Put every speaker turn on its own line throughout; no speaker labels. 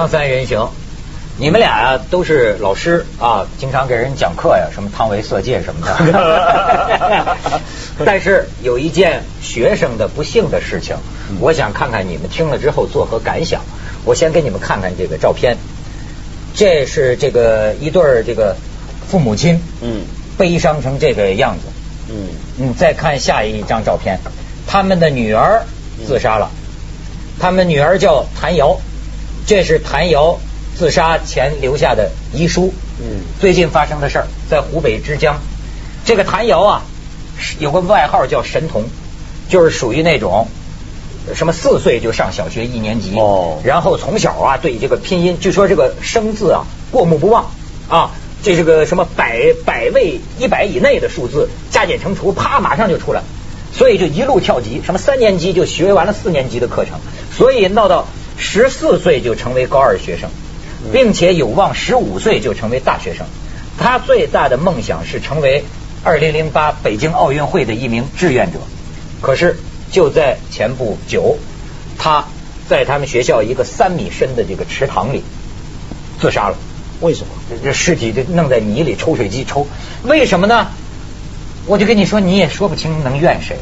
锵锵三人行，你们俩呀都是老师啊，经常给人讲课呀，什么汤唯色戒什么的。但是有一件学生的不幸的事情，我想看看你们听了之后作何感想。我先给你们看看这个照片，这是这个一对儿这个父母亲，嗯，悲伤成这个样子，嗯，你再看下一张照片，他们的女儿自杀了，他们女儿叫谭瑶。这是谭瑶自杀前留下的遗书。嗯，最近发生的事儿，在湖北之江。这个谭瑶啊，有个外号叫神童，就是属于那种什么四岁就上小学一年级，哦，然后从小啊对这个拼音，据说这个生字啊过目不忘啊，这是个什么百百位一百以内的数字加减乘除，啪马上就出来，所以就一路跳级，什么三年级就学完了四年级的课程，所以闹到。十四岁就成为高二学生，并且有望十五岁就成为大学生。他最大的梦想是成为二零零八北京奥运会的一名志愿者。可是就在前不久，他在他们学校一个三米深的这个池塘里自杀了。
为什么？
这尸体就弄在泥里，抽水机抽。为什么呢？我就跟你说，你也说不清能怨谁。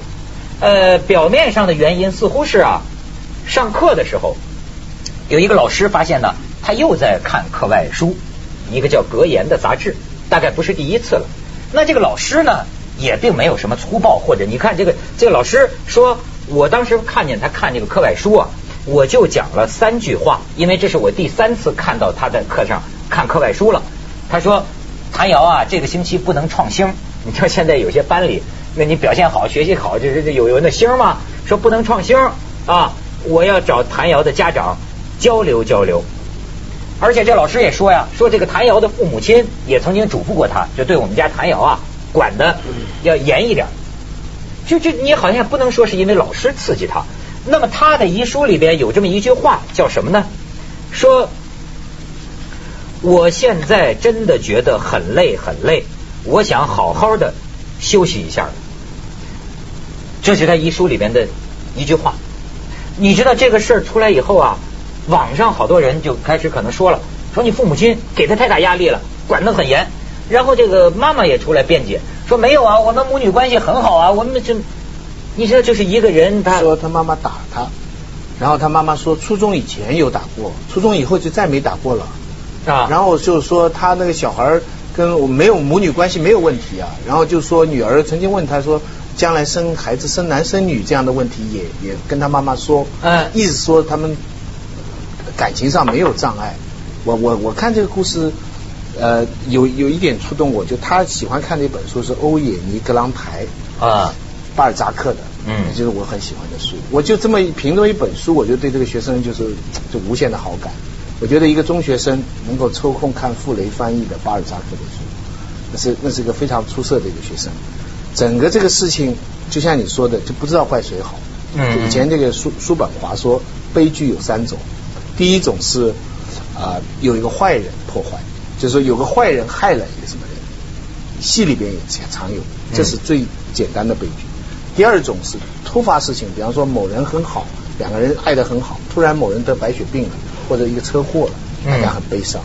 呃，表面上的原因似乎是啊，上课的时候。有一个老师发现呢，他又在看课外书，一个叫《格言》的杂志，大概不是第一次了。那这个老师呢，也并没有什么粗暴，或者你看这个这个老师说，我当时看见他看这个课外书啊，我就讲了三句话，因为这是我第三次看到他在课上看课外书了。他说：“谭瑶啊，这个星期不能创星。你知道现在有些班里，那你表现好、学习好，就是有有那星吗？说不能创星啊，我要找谭瑶的家长。”交流交流，而且这老师也说呀，说这个谭瑶的父母亲也曾经嘱咐过他，就对我们家谭瑶啊管的要严一点。就就你好像不能说是因为老师刺激他。那么他的遗书里边有这么一句话，叫什么呢？说我现在真的觉得很累很累，我想好好的休息一下。这是他遗书里边的一句话。你知道这个事儿出来以后啊？网上好多人就开始可能说了，说你父母亲给他太大压力了，管得很严。然后这个妈妈也出来辩解，说没有啊，我们母女关系很好啊，我们这，你知道就是一个人，他
说他妈妈打他，然后他妈妈说初中以前有打过，初中以后就再没打过了啊。然后就是说他那个小孩跟我没有母女关系没有问题啊。然后就说女儿曾经问他说，将来生孩子生男生女这样的问题也也跟他妈妈说，嗯，意思说他们。感情上没有障碍，我我我看这个故事，呃，有有一点触动我，就他喜欢看的一本书是欧也尼·格朗台啊，巴尔扎克的，嗯，就是我很喜欢的书。我就这么评论一本书，我就对这个学生就是就无限的好感。我觉得一个中学生能够抽空看傅雷翻译的巴尔扎克的书，那是那是一个非常出色的一个学生。整个这个事情就像你说的，就不知道怪谁好。嗯，以前这个叔叔本华说，悲剧有三种。第一种是啊，有一个坏人破坏，就是说有个坏人害了一个什么人，戏里边也常有，这是最简单的悲剧。第二种是突发事情，比方说某人很好，两个人爱得很好，突然某人得白血病了，或者一个车祸了，大家很悲伤。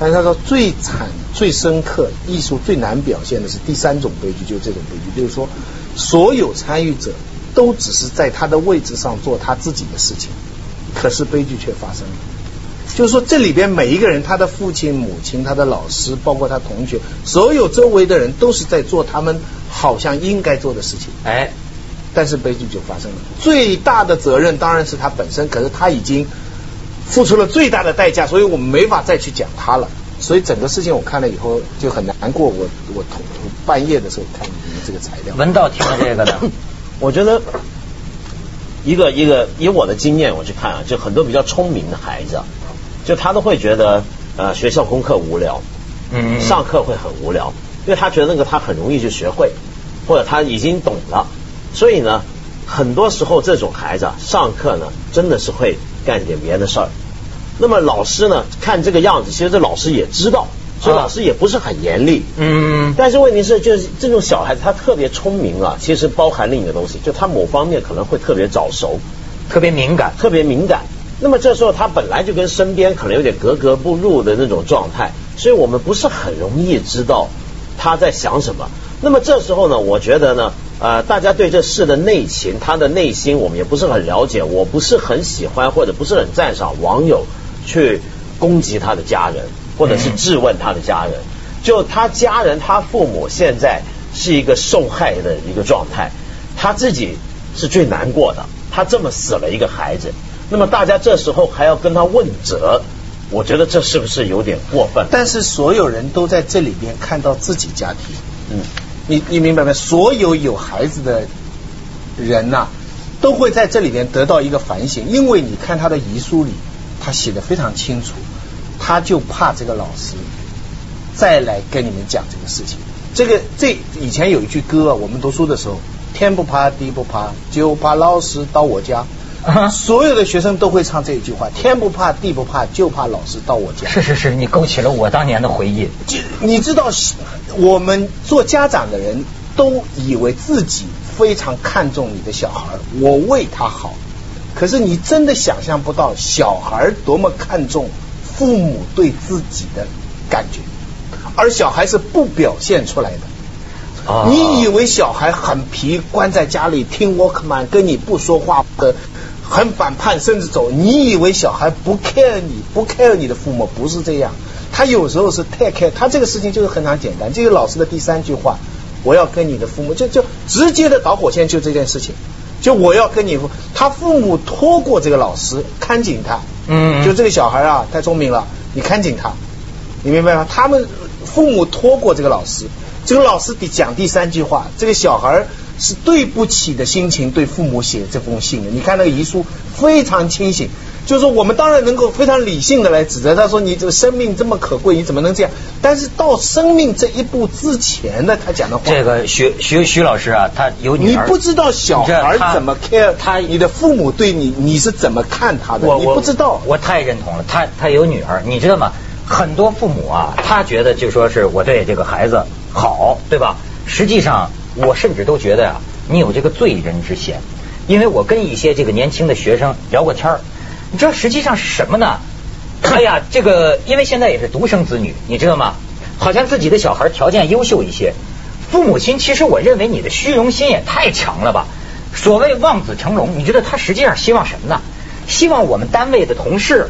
但是他说最惨、最深刻、艺术最难表现的是第三种悲剧，就是这种悲剧，就是说所有参与者都只是在他的位置上做他自己的事情。可是悲剧却发生了，就是说这里边每一个人，他的父亲、母亲、他的老师，包括他同学，所有周围的人都是在做他们好像应该做的事情。哎，但是悲剧就发生了。最大的责任当然是他本身，可是他已经付出了最大的代价，所以我们没法再去讲他了。所以整个事情我看了以后就很难过。我我同半夜的时候看你们这个材料，
文道听了这个呢，
我觉得。一个一个以我的经验我去看啊，就很多比较聪明的孩子，就他都会觉得呃学校功课无聊，嗯，上课会很无聊，因为他觉得那个他很容易就学会，或者他已经懂了，所以呢，很多时候这种孩子上课呢真的是会干点别的事儿。那么老师呢看这个样子，其实这老师也知道。所以老师也不是很严厉，嗯，但是问题是，就是这种小孩子他特别聪明啊，其实包含另一个东西，就他某方面可能会特别早熟，
特别敏感，
特别敏感。那么这时候他本来就跟身边可能有点格格不入的那种状态，所以我们不是很容易知道他在想什么。那么这时候呢，我觉得呢，呃，大家对这事的内情，他的内心我们也不是很了解，我不是很喜欢或者不是很赞赏网友去攻击他的家人，或者是质问他的家人。就他家人，他父母现在是一个受害的一个状态，他自己是最难过的。他这么死了一个孩子。那么大家这时候还要跟他问责，我觉得这是不是有点过分？
但是所有人都在这里边看到自己家庭，嗯，你你明白没？所有有孩子的人呐，都会在这里边得到一个反省，因为你看他的遗书里，他写的非常清楚，他就怕这个老师再来跟你们讲这个事情。这个这以前有一句歌，我们读书的时候，天不怕地不怕，就怕老师到我家。所有的学生都会唱这一句话：天不怕地不怕，就怕老师到我家。
是是是，你勾起了我当年的回忆。
你知道，我们做家长的人都以为自己非常看重你的小孩，我为他好。可是你真的想象不到，小孩多么看重父母对自己的感觉，而小孩是不表现出来的。你以为小孩很皮，关在家里听 Walkman，跟你不说话的。很反叛，甚至走。你以为小孩不 care 你，不 care 你的父母，不是这样。他有时候是太 care。他这个事情就是很常简单。这个老师的第三句话，我要跟你的父母，就就直接的导火线就这件事情。就我要跟你，他父母拖过这个老师看紧他。嗯。就这个小孩啊，太聪明了，你看紧他，你明白吗？他们父母托过这个老师，这个老师得讲第三句话，这个小孩。是对不起的心情对父母写这封信的。你看那个遗书非常清醒，就是说我们当然能够非常理性的来指责他说你这个生命这么可贵，你怎么能这样？但是到生命这一步之前的他讲的话，
这个徐徐徐老师啊，他有
你不知道小孩怎么 care 他，你的父母对你你是怎么看他的？你不知道，
我太认同了。他他有女儿，你知道吗？很多父母啊，他觉得就说是我对这个孩子好，对吧？实际上。我甚至都觉得呀，你有这个罪人之嫌，因为我跟一些这个年轻的学生聊过天儿，你知道实际上是什么呢？哎呀，这个因为现在也是独生子女，你知道吗？好像自己的小孩条件优秀一些，父母亲其实我认为你的虚荣心也太强了吧？所谓望子成龙，你觉得他实际上希望什么呢？希望我们单位的同事，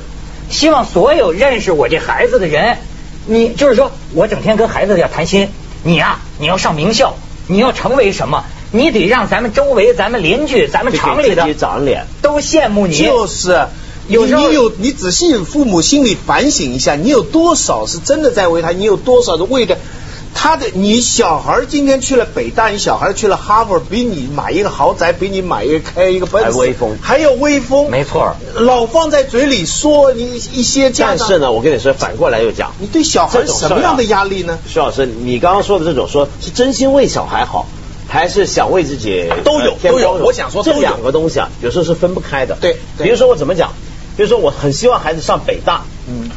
希望所有认识我这孩子的人，你就是说我整天跟孩子要谈心，你呀，你要上名校。你要成为什么？你得让咱们周围、咱们邻居、咱们厂里的
长脸
都羡慕你。
就是，有你有你仔细父母心里反省一下，你有多少是真的在为他？你有多少是为的？他的你小孩今天去了北大，你小孩去了哈佛，比你买一个豪宅，比你买一个开一个奔
驰，还威风，
还有威风，
没错。
老放在嘴里说你一些
但是呢，我跟你说，反过来又讲，
你对小孩什么样的压力呢？
徐老师，你刚刚说的这种，说是真心为小孩好，还是想为自己
都有都有？我想说
这两个东西啊，有时候是分不开的。
对，
比如说我怎么讲？比如说我很希望孩子上北大，嗯。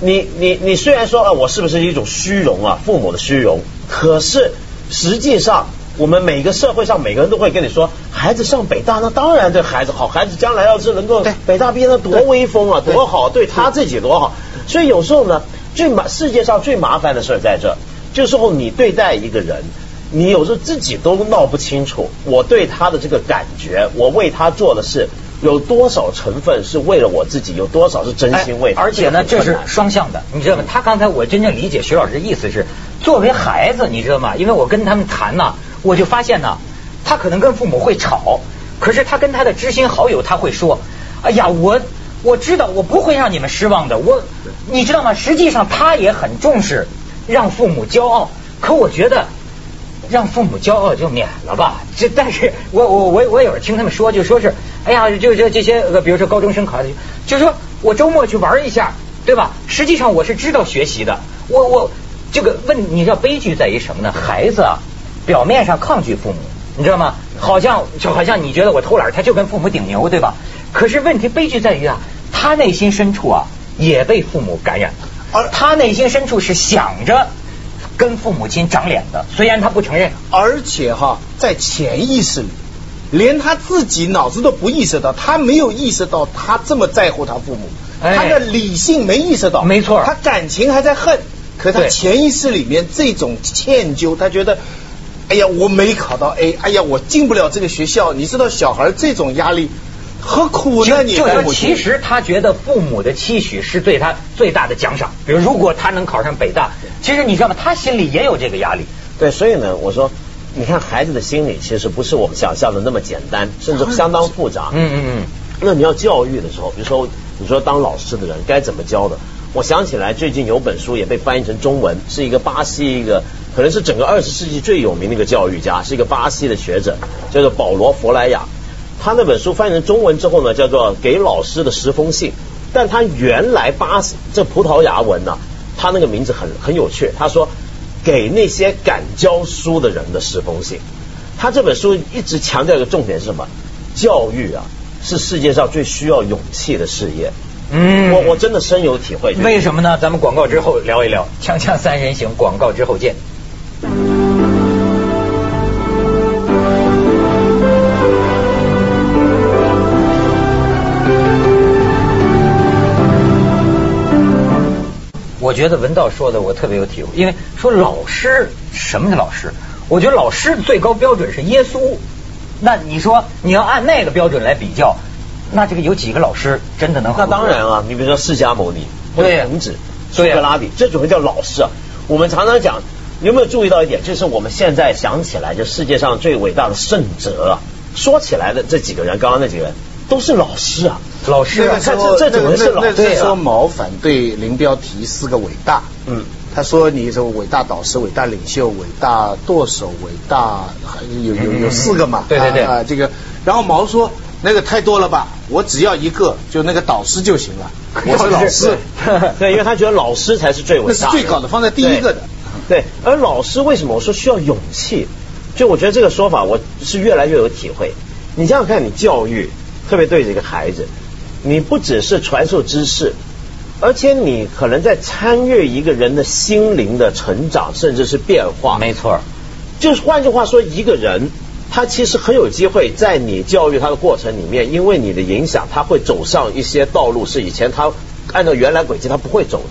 你你你虽然说啊，我是不是一种虚荣啊？父母的虚荣，可是实际上，我们每个社会上每个人都会跟你说，孩子上北大，那当然对孩子好，孩子将来要是能够北大毕业，那多威风啊，多好，对他自己多好。所以有时候呢，最麻世界上最麻烦的事在这，就是后你对待一个人，你有时候自己都闹不清楚，我对他的这个感觉，我为他做的事。有多少成分是为了我自己？有多少是真心为？
而且呢，这是双向的，你知道吗？他刚才我真正理解徐老师的意思是，作为孩子，你知道吗？因为我跟他们谈呢，我就发现呢，他可能跟父母会吵，可是他跟他的知心好友他会说：“哎呀，我我知道我不会让你们失望的。”我你知道吗？实际上他也很重视让父母骄傲，可我觉得。让父母骄傲就免了吧，这但是我我我我有时候听他们说，就说是，哎呀，就就这些，比如说高中生考的，就说我周末去玩一下，对吧？实际上我是知道学习的，我我这个问，你知道悲剧在于什么呢？孩子啊，表面上抗拒父母，你知道吗？好像就好像你觉得我偷懒，他就跟父母顶牛，对吧？可是问题悲剧在于啊，他内心深处啊也被父母感染了，而他内心深处是想着。跟父母亲长脸的，虽然他不承认，
而且哈，在潜意识里，连他自己脑子都不意识到，他没有意识到他这么在乎他父母，他的理性没意识到，
没错，
他感情还在恨，可他潜意识里面这种歉疚，他觉得，哎呀，我没考到 A，哎呀，我进不了这个学校，你知道小孩这种压力。何苦呢？你
就是其实他觉得父母的期许是对他最大的奖赏。比如，如果他能考上北大，其实你知道吗？他心里也有这个压力。
对，所以呢，我说，你看孩子的心理其实不是我们想象的那么简单，甚至相当复杂。
嗯嗯嗯。
那你要教育的时候，比如说你说当老师的人该怎么教的？我想起来最近有本书也被翻译成中文，是一个巴西一个可能是整个二十世纪最有名的一个教育家，是一个巴西的学者，叫做保罗·弗莱亚。他那本书翻译成中文之后呢，叫做《给老师的十封信》，但他原来巴斯这葡萄牙文呢，他那个名字很很有趣。他说给那些敢教书的人的十封信。他这本书一直强调一个重点是什么？教育啊，是世界上最需要勇气的事业。嗯，我我真的深有体会。
为什么呢？咱们广告之后聊一聊《锵锵三人行》，广告之后见。我觉得文道说的我特别有体会，因为说老师什么是老师？我觉得老师最高标准是耶稣。那你说你要按那个标准来比较，那这个有几个老师真的能？
那当然啊，你比如说释迦牟尼、孔子、苏格拉底，这种会叫老师啊。我们常常讲，你有没有注意到一点？就是我们现在想起来，就世界上最伟大的圣哲，说起来的这几个人，刚刚那几个人都是老师啊。
老师，
他这这怎么是老师？说毛反对林彪提四个伟大，嗯，他说你说伟大导师、伟大领袖、伟大舵手、伟大，有有有四个嘛？
对对对
啊，这个，然后毛说那个太多了吧，我只要一个，就那个导师就行了。我是老师，
对，因为他觉得老师才是最伟
大，那是最高的，放在第一个的。
对，而老师为什么我说需要勇气？就我觉得这个说法我是越来越有体会。你想想看，你教育，特别对这个孩子。你不只是传授知识，而且你可能在参与一个人的心灵的成长，甚至是变化。
没错，
就是换句话说，一个人他其实很有机会在你教育他的过程里面，因为你的影响，他会走上一些道路是以前他按照原来轨迹他不会走的。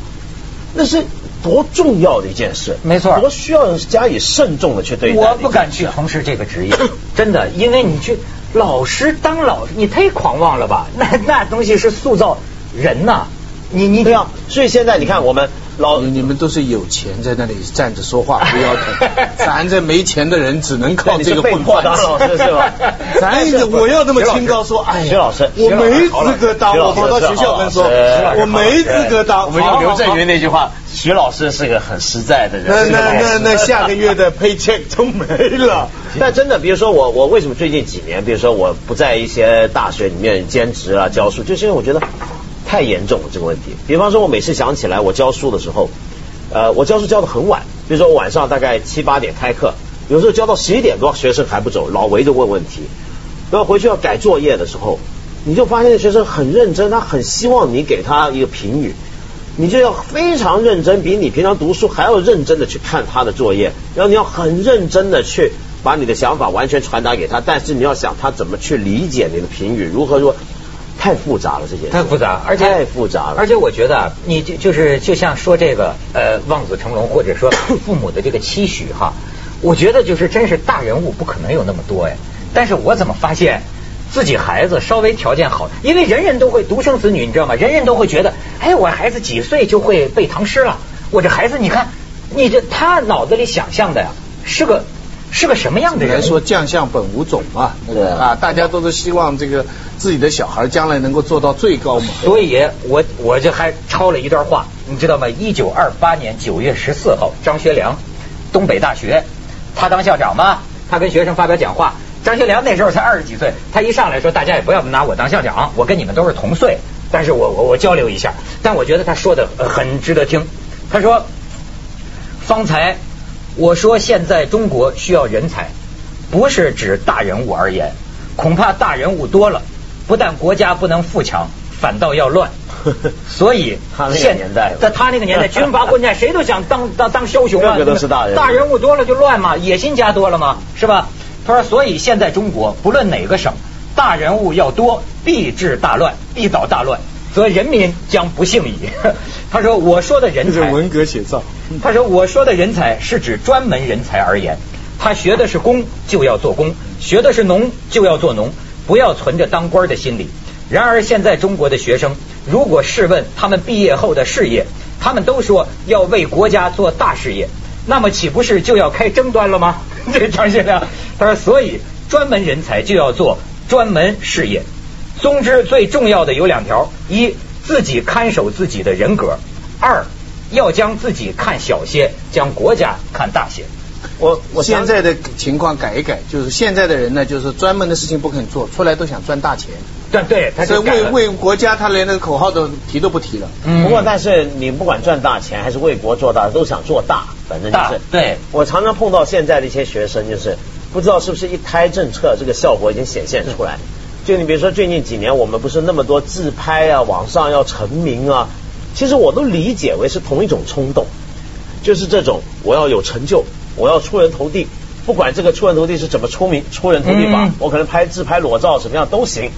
那是多重要的一件事，
没错，
多需要加以慎重的去对待。
我不敢去从事这个职业，真的，因为你去。老师当老师，你太狂妄了吧？那那东西是塑造人呐，你你
不要。所以现在你看，我们老
你们都是有钱在那里站着说话不腰疼，咱这没钱的人只能靠这个混饭
吃老师是吧？
咱我要那么清高说，哎，
徐老师，
我没资格当，我跑到学校跟说，我没资格当。
我们用刘震云那句话，徐老师是个很实在的人。
那那那 那下个月的 paycheck 都没了。
但真的，比如说我，我为什么最近几年，比如说我不在一些大学里面兼职啊教书，就是因为我觉得太严重了这个问题。比方说，我每次想起来我教书的时候，呃，我教书教的很晚，比如说晚上大概七八点开课，有时候教到十一点多，学生还不走，老围着问问题。然后回去要改作业的时候，你就发现学生很认真，他很希望你给他一个评语，你就要非常认真，比你平常读书还要认真的去看他的作业，然后你要很认真的去。把你的想法完全传达给他，但是你要想他怎么去理解你的评语，如何说，太复杂了这些，
太复杂，而且
太复杂了。
而且我觉得，你就就是就像说这个呃望子成龙，或者说 父母的这个期许哈，我觉得就是真是大人物不可能有那么多哎。但是我怎么发现自己孩子稍微条件好，因为人人都会独生子女，你知道吗？人人都会觉得，哎，我孩子几岁就会背唐诗了？我这孩子，你看，你这他脑子里想象的呀，是个。是个什么样的人？
说将相本无种嘛，对啊，大家都是希望这个自己的小孩将来能够做到最高嘛。
所以，我我就还抄了一段话，你知道吗？一九二八年九月十四号，张学良，东北大学，他当校长嘛，他跟学生发表讲话。张学良那时候才二十几岁，他一上来说，大家也不要拿我当校长，我跟你们都是同岁，但是我我我交流一下。但我觉得他说的很值得听。他说，方才。我说，现在中国需要人才，不是指大人物而言，恐怕大人物多了，不但国家不能富强，反倒要乱。所以，
现年代，
在他那个年代，军阀混战，谁都想当当当枭雄啊。
个都是大人，
大人物多了就乱嘛，野心家多了嘛，是吧？他说，所以现在中国不论哪个省，大人物要多，必致大乱，必导大乱，则人民将不幸矣。他说，我说的人才，
文革写照。
他说，我说的人才是指专门人才而言，他学的是工就要做工，学的是农就要做农，不要存着当官的心理。然而现在中国的学生，如果试问他们毕业后的事业，他们都说要为国家做大事业，那么岂不是就要开争端了吗？这个张先生他说，所以专门人才就要做专门事业。总之，最重要的有两条：一，自己看守自己的人格；二，要将自己看小些，将国家看大些。
我我现在的情况改一改，就是现在的人呢，就是专门的事情不肯做，出来都想赚大钱。
对对，
他是为为国家，他连那个口号都提都不提了。
嗯不过，但是你不管赚大钱还是为国做大，都想做大，反正就是。
对，
我常常碰到现在的一些学生，就是不知道是不是一胎政策这个效果已经显现出来。就你比如说最近几年，我们不是那么多自拍啊，网上要成名啊，其实我都理解为是同一种冲动，就是这种我要有成就，我要出人头地，不管这个出人头地是怎么出名出人头地法，我可能拍自拍裸照什么样都行。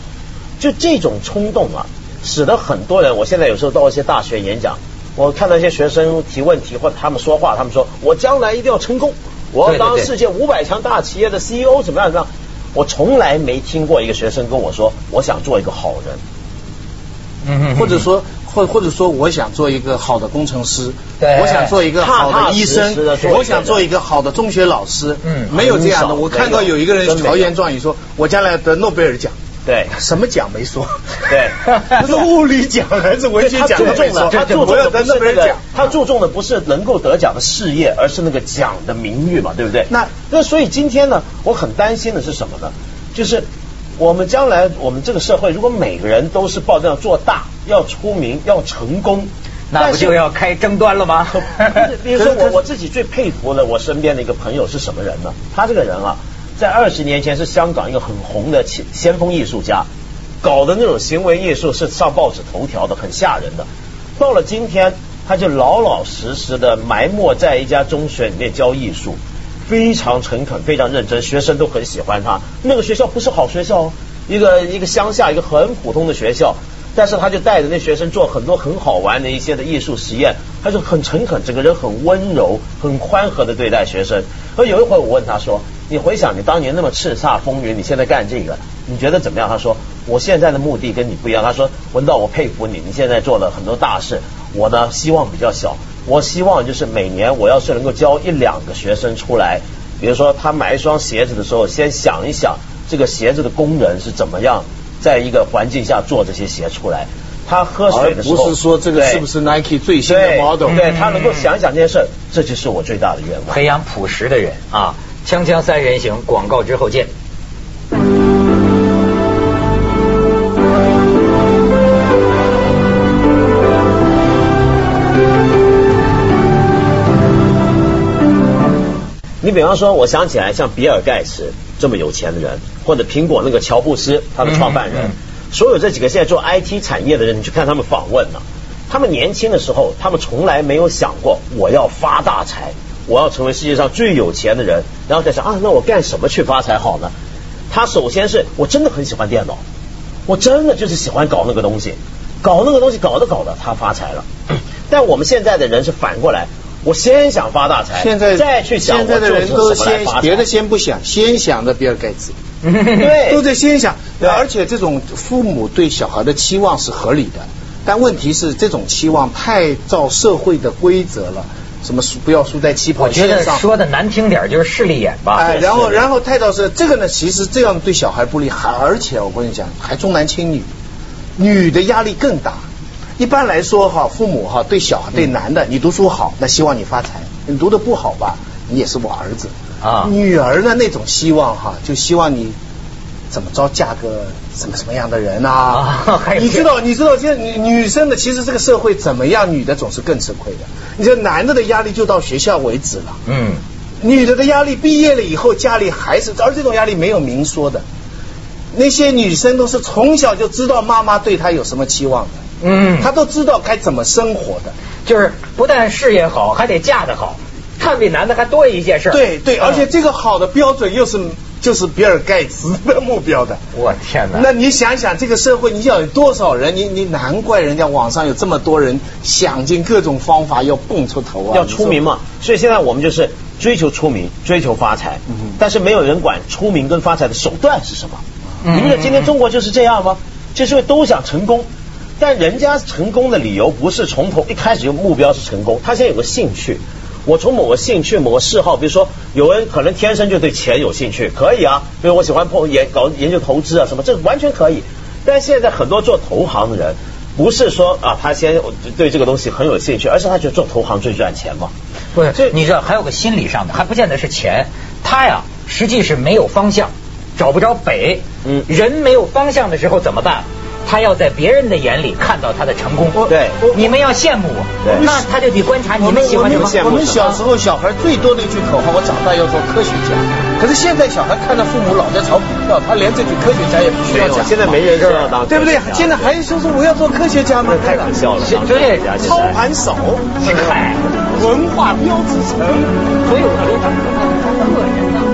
就这种冲动啊，使得很多人。我现在有时候到一些大学演讲，我看到一些学生提问题或者他们说话，他们说我将来一定要成功，我要当世界五百强大企业的 CEO，怎么样怎么样？我从来没听过一个学生跟我说，我想做一个好人，
嗯或者说或或者说我想做一个好的工程师，对。我想做一个好的医生，我想做一个好的中学老师，嗯，没有这样的。我看到有一个人豪言壮语说，我将来得诺贝尔奖。
对，
什么奖没说？
对，
是物理奖还是文学奖？
他注重的，他注重的不是那个，他注重的不是能够得奖的事业，而是那个奖的名誉嘛，对不对？那那所以今天呢，我很担心的是什么呢？就是我们将来我们这个社会，如果每个人都是抱着要做大、要出名、要成功，
那不就要开争端了吗？
比如说我我自己最佩服的我身边的一个朋友是什么人呢？他这个人啊。在二十年前是香港一个很红的先先锋艺术家，搞的那种行为艺术是上报纸头条的，很吓人的。到了今天，他就老老实实的埋没在一家中学里面教艺术，非常诚恳，非常认真，学生都很喜欢他。那个学校不是好学校哦，一个一个乡下一个很普通的学校，但是他就带着那学生做很多很好玩的一些的艺术实验，他就很诚恳，整个人很温柔，很宽和的对待学生。而有一回我问他说。你回想你当年那么叱咤风云，你现在干这个，你觉得怎么样？他说我现在的目的跟你不一样。他说文道，我佩服你，你现在做了很多大事。我呢希望比较小，我希望就是每年我要是能够教一两个学生出来，比如说他买一双鞋子的时候，先想一想这个鞋子的工人是怎么样在一个环境下做这些鞋出来。他喝水的时候，
不是说这个是不是 Nike 最新的 model？
对他能够想想这件事，这就是我最大的愿望。
培养朴实的人啊。锵锵三人行，广告之后见。
你比方说，我想起来像比尔盖茨这么有钱的人，或者苹果那个乔布斯他的创办人，所有这几个现在做 IT 产业的人，你去看他们访问呢，他们年轻的时候，他们从来没有想过我要发大财。我要成为世界上最有钱的人，然后再想啊，那我干什么去发财好呢？他首先是我真的很喜欢电脑，我真的就是喜欢搞那个东西，搞那个东西搞着搞着他发财了。但我们现在的人是反过来，我先想发大财，
现在
再去想
现在的人都先别的先不想，先想着比尔盖茨，
对，
都在先想。而且这种父母对小孩的期望是合理的，但问题是这种期望太照社会的规则了。什么输不要输在起跑线
上？我觉得说的难听点就是势利眼吧。
哎，然后然后太倒是这个呢，其实这样对小孩不利，还而且我跟你讲，还重男轻女，女的压力更大。一般来说哈，父母哈对小孩对男的，你读书好，那希望你发财；你读的不好吧，你也是我儿子啊。女儿呢那种希望哈，就希望你。怎么着嫁个什么什么样的人啊？你知道，你知道，现在女女生的其实这个社会怎么样，女的总是更吃亏的。你说男的的压力就到学校为止了，嗯，女的的压力毕业了以后家里还是，而这种压力没有明说的。那些女生都是从小就知道妈妈对她有什么期望的，嗯，她都知道该怎么生活的，
就是不但事业好，还得嫁得好，看比男的还多一件事儿。
对对，而且这个好的标准又是。就是比尔盖茨的目标的。
我天哪！
那你想想，这个社会你要有多少人？你你难怪人家网上有这么多人想尽各种方法要蹦出头啊，
要出名嘛。所以现在我们就是追求出名，追求发财，嗯但是没有人管出名跟发财的手段是什么。你不觉得今天中国就是这样吗？就是因为都想成功。但人家成功的理由不是从头一开始就目标是成功，他现在有个兴趣，我从某个兴趣、某个嗜好，比如说有人可能天生就对钱有兴趣，可以啊，比如我喜欢碰研搞研究投资啊什么，这完全可以。但现在很多做投行的人，不是说啊他先对这个东西很有兴趣，而是他觉得做投行最赚钱嘛。
不是，这你知道还有个心理上的，还不见得是钱，他呀实际是没有方向，找不着北。嗯，人没有方向的时候怎么办？他要在别人的眼里看到他的成功，
对，
你们要羡慕我，那他就得观察你们喜欢什么。
我们小时候小孩最多的一句口号，我长大要做科学家。可是现在小孩看到父母老在炒股票，他连这句科学家也不需要讲。
现在没人知道当，
对不对？现在还说说我要做科学家吗？
太可笑了。
对，
操盘手，文化标志城，
所以我觉得他个人呢。